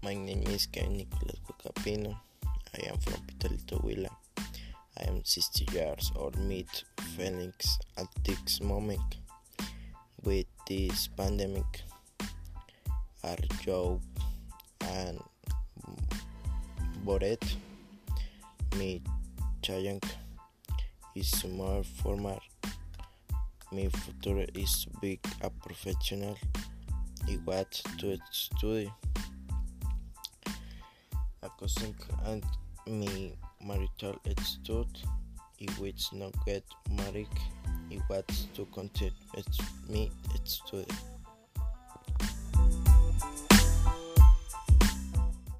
My name is Kevin Nicolas Guacapino. I am from Pitalito Huila. I am 60 years old. Meet Felix at this moment with this pandemic. Are Joe and Boret. Me Chayank is more formal. My future is to be a professional. I want to study accounting and my marital attitude. I will not get married. I want to continue with me it's study.